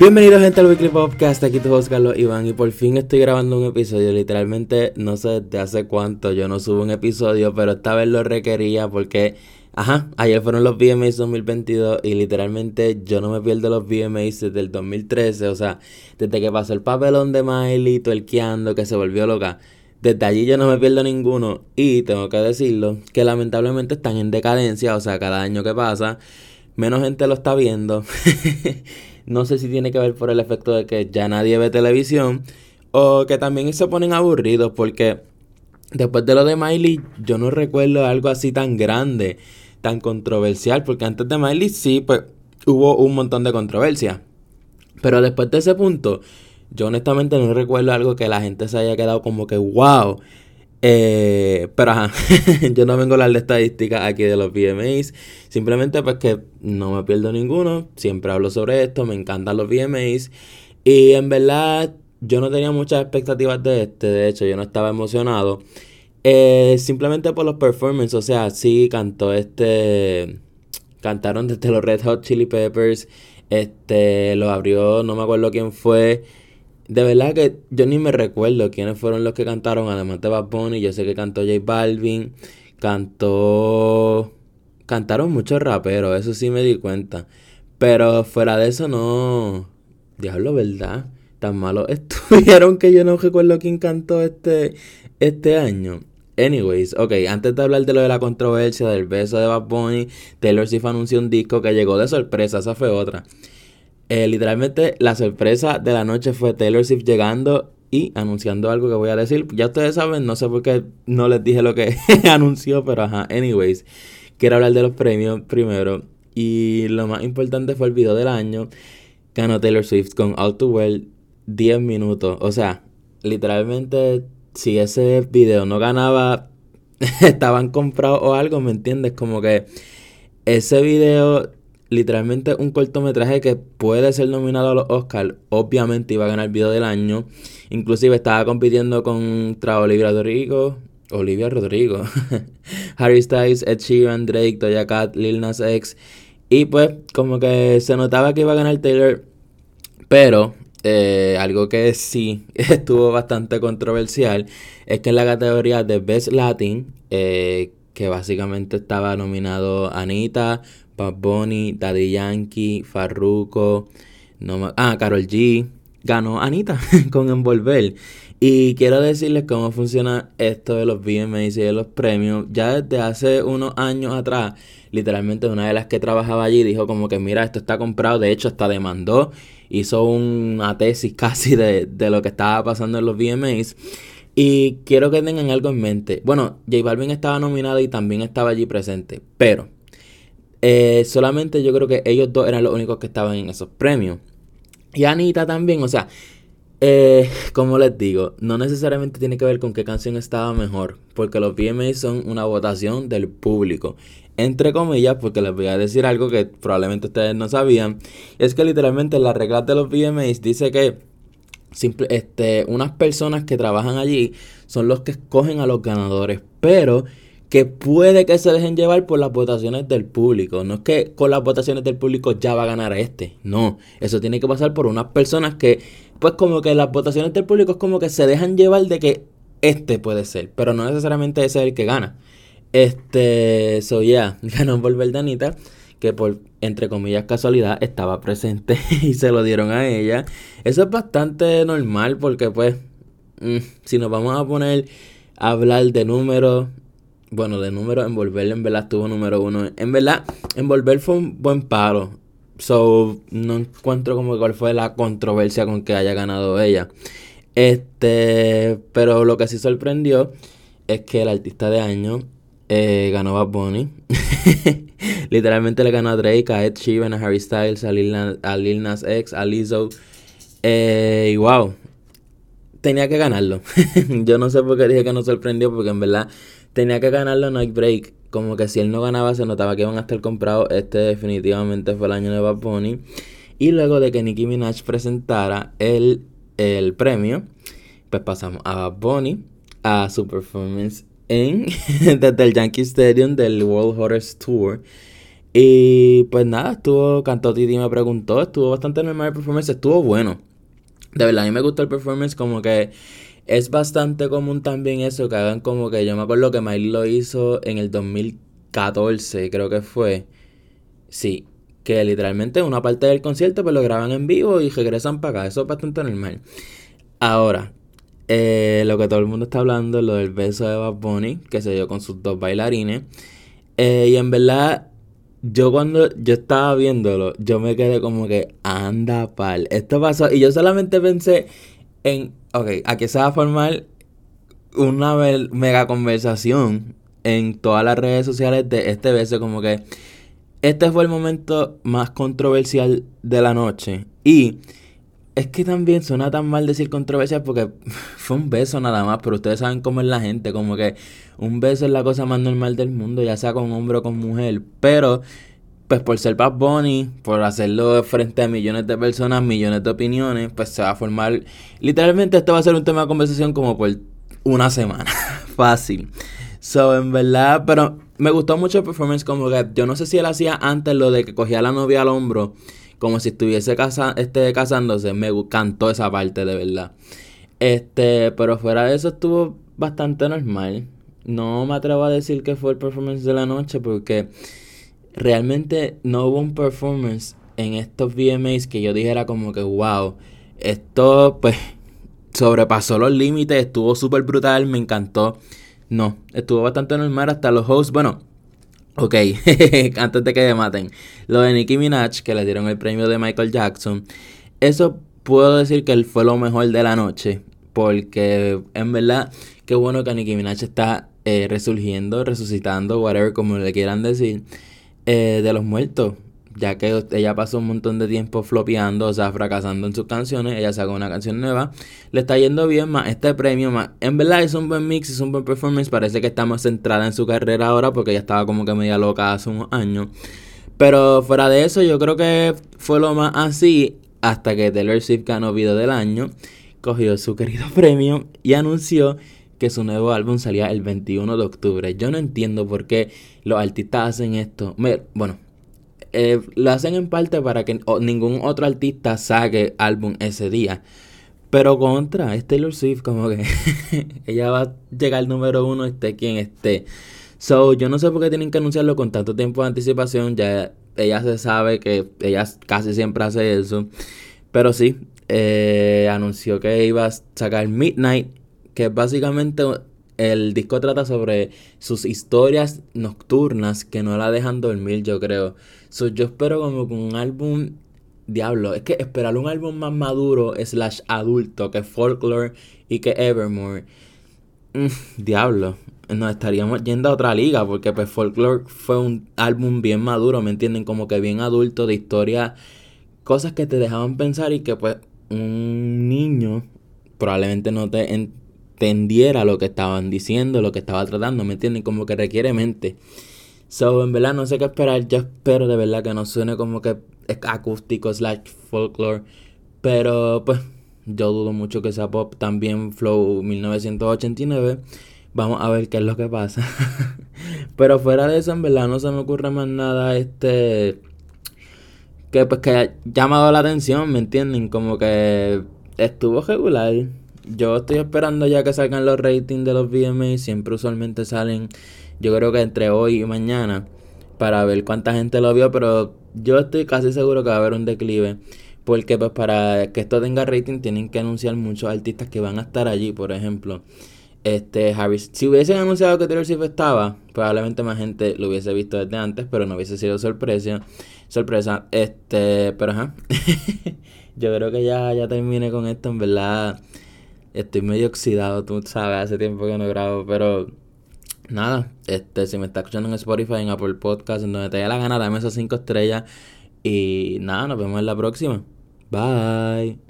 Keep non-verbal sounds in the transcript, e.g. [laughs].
Bienvenidos gente al Weekly Podcast, aquí tu host Carlos Iván y por fin estoy grabando un episodio, literalmente no sé de hace cuánto yo no subo un episodio, pero esta vez lo requería porque, ajá, ayer fueron los VMAs 2022 y literalmente yo no me pierdo los VMAs desde el 2013, o sea, desde que pasó el papelón de Miley, tuerqueando, que se volvió loca. Desde allí yo no me pierdo ninguno y tengo que decirlo que lamentablemente están en decadencia, o sea, cada año que pasa menos gente lo está viendo. [laughs] no sé si tiene que ver por el efecto de que ya nadie ve televisión o que también se ponen aburridos porque después de lo de Miley yo no recuerdo algo así tan grande, tan controversial, porque antes de Miley sí, pues hubo un montón de controversia. Pero después de ese punto, yo honestamente no recuerdo algo que la gente se haya quedado como que wow. Eh, pero ajá, [laughs] yo no vengo a hablar de estadísticas aquí de los VMAs. Simplemente pues que no me pierdo ninguno. Siempre hablo sobre esto. Me encantan los VMAs. Y en verdad yo no tenía muchas expectativas de este. De hecho, yo no estaba emocionado. Eh, simplemente por los performances. O sea, sí cantó este... Cantaron desde los Red Hot Chili Peppers. Este, lo abrió, no me acuerdo quién fue. De verdad que yo ni me recuerdo quiénes fueron los que cantaron, además de Bad Bunny. Yo sé que cantó J Balvin, cantó. Cantaron muchos raperos, eso sí me di cuenta. Pero fuera de eso no. Diablo, ¿verdad? Tan malos [laughs] estuvieron que yo no recuerdo quién cantó este, este año. Anyways, ok, antes de hablar de lo de la controversia del beso de Bad Bunny, Taylor Swift anunció un disco que llegó de sorpresa, esa fue otra. Eh, literalmente la sorpresa de la noche fue Taylor Swift llegando y anunciando algo que voy a decir. Ya ustedes saben, no sé por qué no les dije lo que [laughs] anunció, pero ajá, anyways. Quiero hablar de los premios primero. Y lo más importante fue el video del año. Ganó Taylor Swift con All Too Well 10 minutos. O sea, literalmente, si ese video no ganaba, [laughs] estaban comprados o algo, ¿me entiendes? Como que ese video literalmente un cortometraje que puede ser nominado a los Oscars. Obviamente iba a ganar video del año. Inclusive estaba compitiendo contra Olivia Rodrigo. Olivia Rodrigo. [laughs] Harry Styles, Ed Sheeran, Drake, Doja Cat, Lil Nas X. Y pues como que se notaba que iba a ganar Taylor. Pero eh, algo que sí [laughs] estuvo bastante controversial es que en la categoría de Best Latin, eh, que básicamente estaba nominado Anita, Bad Bunny, Daddy Yankee, Farruko, no ah, Carol G. Ganó Anita [laughs] con Envolver. Y quiero decirles cómo funciona esto de los VMAs y de los premios. Ya desde hace unos años atrás, literalmente una de las que trabajaba allí dijo como que mira, esto está comprado. De hecho, hasta demandó. Hizo una tesis [laughs] casi de, lo que estaba pasando en los VMAs. Y quiero que tengan algo en mente. Bueno, J Balvin estaba nominado y también estaba allí presente. Pero eh, solamente yo creo que ellos dos eran los únicos que estaban en esos premios. Y Anita también, o sea, eh, [laughs] como les digo, no necesariamente tiene que ver con qué canción estaba mejor, porque los VMAs son una votación del público. Entre comillas, porque les voy a decir algo que probablemente ustedes no sabían, es que literalmente la regla de los VMAs dice que simple, este, unas personas que trabajan allí son los que escogen a los ganadores, pero que puede que se dejen llevar por las votaciones del público. No es que con las votaciones del público ya va a ganar este. No, eso tiene que pasar por unas personas que, pues como que las votaciones del público es como que se dejan llevar de que este puede ser, pero no necesariamente ese es el que gana. Este, so yeah, [laughs] ganó por Verdanita, que por, entre comillas, casualidad estaba presente [laughs] y se lo dieron a ella. Eso es bastante normal porque pues, mm, si nos vamos a poner a hablar de números bueno, de número, Envolver en verdad estuvo número uno. En verdad, Envolver fue un buen paro. So, no encuentro como cuál fue la controversia con que haya ganado ella. Este, pero lo que sí sorprendió es que el artista de año eh, ganó Bad Bunny. [laughs] Literalmente le ganó a Drake, a Ed Sheeran, a Harry Styles, a Lil, Nas X, a Lizzo. Eh, y wow, tenía que ganarlo. [laughs] Yo no sé por qué dije que no sorprendió, porque en verdad tenía que ganarlo Night Break. Como que si él no ganaba, se notaba que iban a estar comprados. Este definitivamente fue el año de Bad Bunny. Y luego de que Nicki Minaj presentara el, el premio, pues pasamos a Bad Bunny, a su performance en, [laughs] desde el Yankee Stadium del World Horror Tour. Y pues nada, estuvo, cantó Titi me preguntó, estuvo bastante normal el performance, estuvo bueno. De verdad, a mí me gustó el performance, como que es bastante común también eso, que hagan como que yo me acuerdo que Miley lo hizo en el 2014, creo que fue. Sí, que literalmente una parte del concierto pues lo graban en vivo y regresan para acá, eso es bastante normal. Ahora, eh, lo que todo el mundo está hablando, lo del beso de Bad Bunny, que se dio con sus dos bailarines. Eh, y en verdad, yo cuando yo estaba viéndolo, yo me quedé como que, anda pal, esto pasó. Y yo solamente pensé en, ok, aquí se va a formar una mega conversación en todas las redes sociales de este beso, como que este fue el momento más controversial de la noche. Y es que también suena tan mal decir controversia porque [laughs] fue un beso nada más, pero ustedes saben cómo es la gente, como que un beso es la cosa más normal del mundo, ya sea con hombre o con mujer, pero pues por ser Bad Bunny, por hacerlo frente a millones de personas, millones de opiniones, pues se va a formar, literalmente esto va a ser un tema de conversación como por una semana, [laughs] fácil. So, en verdad, pero me gustó mucho el performance como que yo no sé si él hacía antes lo de que cogía a la novia al hombro como si estuviese casa, este, casándose, me cantó esa parte de verdad. Este, pero fuera de eso estuvo bastante normal. No me atrevo a decir que fue el performance de la noche porque realmente no hubo un performance en estos VMAs que yo dijera como que wow, esto pues [laughs] sobrepasó los límites, estuvo súper brutal, me encantó. No, estuvo bastante normal hasta los hosts, bueno, Ok, [laughs] antes de que me maten. Lo de Nicki Minaj, que le dieron el premio de Michael Jackson. Eso puedo decir que fue lo mejor de la noche. Porque en verdad, qué bueno que Nicki Minaj está eh, resurgiendo, resucitando, whatever, como le quieran decir, eh, de los muertos ya que ella pasó un montón de tiempo flopeando, o sea, fracasando en sus canciones, ella sacó una canción nueva, le está yendo bien, más este premio, más, en verdad es un buen mix, es un buen performance, parece que está más centrada en su carrera ahora, porque ella estaba como que media loca hace unos años, pero fuera de eso, yo creo que fue lo más así, hasta que Taylor Swift ganó Video del Año, cogió su querido [laughs] premio y anunció que su nuevo álbum salía el 21 de octubre. Yo no entiendo por qué los artistas hacen esto. Bueno, eh, lo hacen en parte para que ningún otro artista saque álbum ese día. Pero contra, es Taylor Swift, como que [laughs] ella va a llegar al número uno, esté quien esté. So, yo no sé por qué tienen que anunciarlo con tanto tiempo de anticipación. Ya ella se sabe que ella casi siempre hace eso. Pero sí, eh, anunció que iba a sacar Midnight, que básicamente el disco trata sobre sus historias nocturnas que no la dejan dormir, yo creo. So, yo espero como con un álbum. Diablo, es que esperar un álbum más maduro, slash adulto, que Folklore y que Evermore. Mm, diablo, nos estaríamos yendo a otra liga, porque pues Folklore fue un álbum bien maduro, ¿me entienden? Como que bien adulto, de historia, cosas que te dejaban pensar y que pues un niño probablemente no te entendiera lo que estaban diciendo, lo que estaba tratando, ¿me entienden? Como que requiere mente. So, en verdad no sé qué esperar. Yo espero de verdad que no suene como que acústico slash folklore. Pero pues yo dudo mucho que sea pop. También Flow 1989. Vamos a ver qué es lo que pasa. [laughs] Pero fuera de eso, en verdad no se me ocurre más nada este que pues que haya llamado la atención, ¿me entienden? Como que estuvo regular. Yo estoy esperando ya que salgan los ratings de los VMA. Siempre usualmente salen yo creo que entre hoy y mañana para ver cuánta gente lo vio, pero yo estoy casi seguro que va a haber un declive. Porque pues para que esto tenga rating tienen que anunciar muchos artistas que van a estar allí, por ejemplo. Este Harris, si hubiesen anunciado que Taylor Swift estaba, probablemente más gente lo hubiese visto desde antes, pero no hubiese sido sorpresa. Sorpresa. Este, pero ajá. [laughs] Yo creo que ya, ya terminé con esto, en verdad. Estoy medio oxidado, tú sabes, hace tiempo que no grabo, pero nada, este, si me está escuchando en Spotify, en Apple Podcast, en donde te dé la gana, dame esas cinco estrellas. Y nada, nos vemos en la próxima. Bye.